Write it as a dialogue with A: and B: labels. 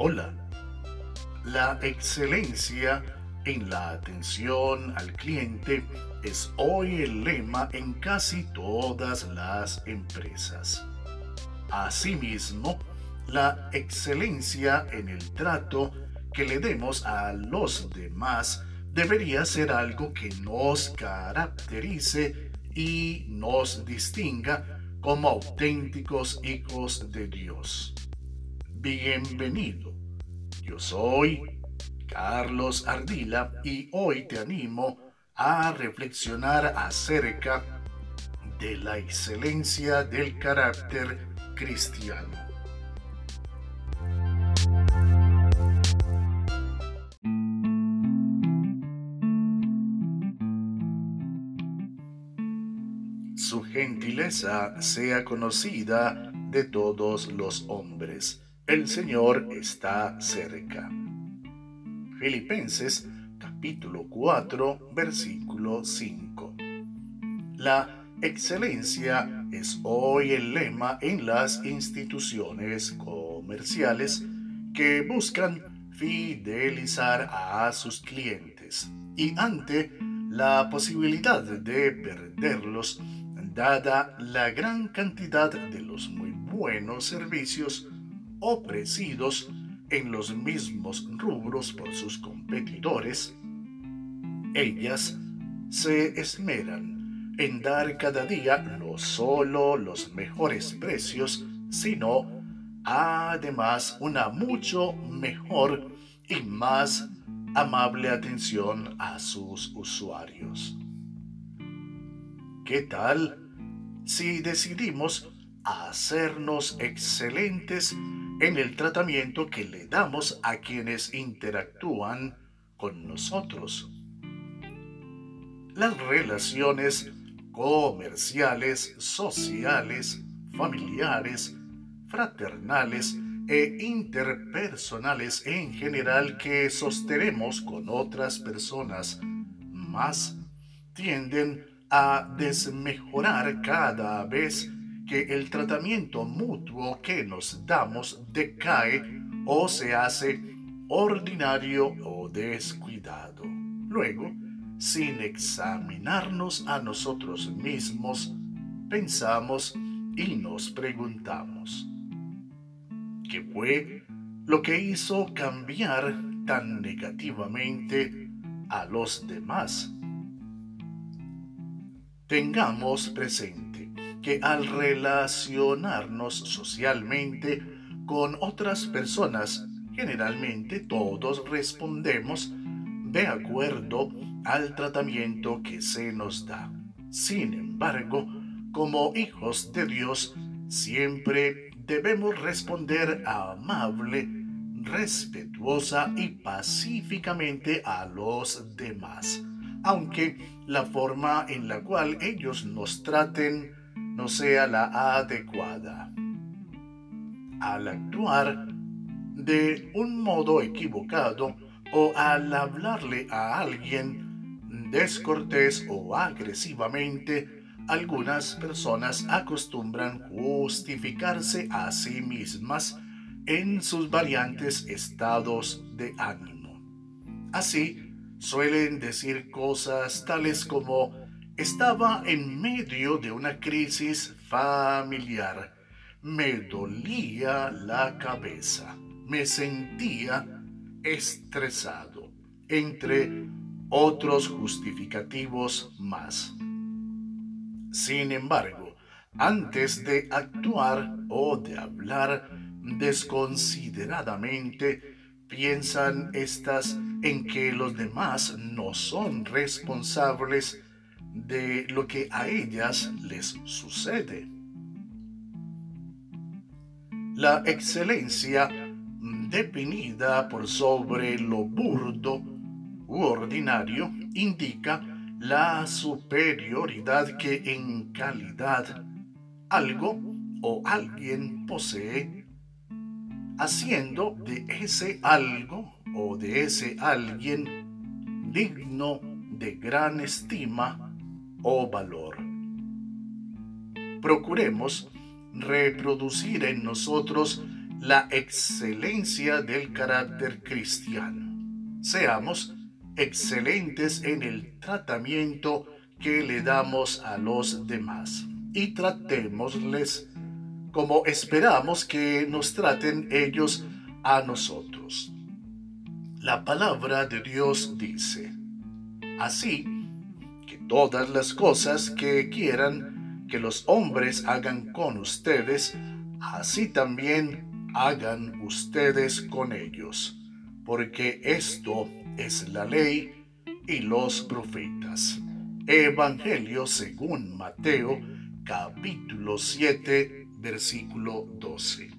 A: Hola. La excelencia en la atención al cliente es hoy el lema en casi todas las empresas. Asimismo, la excelencia en el trato que le demos a los demás debería ser algo que nos caracterice y nos distinga como auténticos hijos de Dios. Bienvenido. Yo soy Carlos Ardila y hoy te animo a reflexionar acerca de la excelencia del carácter cristiano. Su gentileza sea conocida de todos los hombres. El Señor está cerca. Filipenses capítulo 4 versículo 5. La excelencia es hoy el lema en las instituciones comerciales que buscan fidelizar a sus clientes y ante la posibilidad de perderlos, dada la gran cantidad de los muy buenos servicios ofrecidos en los mismos rubros por sus competidores, ellas se esmeran en dar cada día no solo los mejores precios, sino además una mucho mejor y más amable atención a sus usuarios. ¿Qué tal si decidimos hacernos excelentes en el tratamiento que le damos a quienes interactúan con nosotros. Las relaciones comerciales, sociales, familiares, fraternales e interpersonales en general que sostenemos con otras personas más tienden a desmejorar cada vez que el tratamiento mutuo que nos damos decae o se hace ordinario o descuidado. Luego, sin examinarnos a nosotros mismos, pensamos y nos preguntamos, ¿qué fue lo que hizo cambiar tan negativamente a los demás? Tengamos presente que al relacionarnos socialmente con otras personas, generalmente todos respondemos de acuerdo al tratamiento que se nos da. Sin embargo, como hijos de Dios, siempre debemos responder amable, respetuosa y pacíficamente a los demás, aunque la forma en la cual ellos nos traten no sea la adecuada. Al actuar de un modo equivocado o al hablarle a alguien descortés o agresivamente, algunas personas acostumbran justificarse a sí mismas en sus variantes estados de ánimo. Así, suelen decir cosas tales como estaba en medio de una crisis familiar. Me dolía la cabeza. Me sentía estresado, entre otros justificativos más. Sin embargo, antes de actuar o de hablar desconsideradamente, piensan estas en que los demás no son responsables de lo que a ellas les sucede. La excelencia definida por sobre lo burdo u ordinario indica la superioridad que en calidad algo o alguien posee, haciendo de ese algo o de ese alguien digno de gran estima o valor. Procuremos reproducir en nosotros la excelencia del carácter cristiano. Seamos excelentes en el tratamiento que le damos a los demás y tratémosles como esperamos que nos traten ellos a nosotros. La palabra de Dios dice, así todas las cosas que quieran que los hombres hagan con ustedes, así también hagan ustedes con ellos, porque esto es la ley y los profetas. Evangelio según Mateo capítulo 7 versículo 12.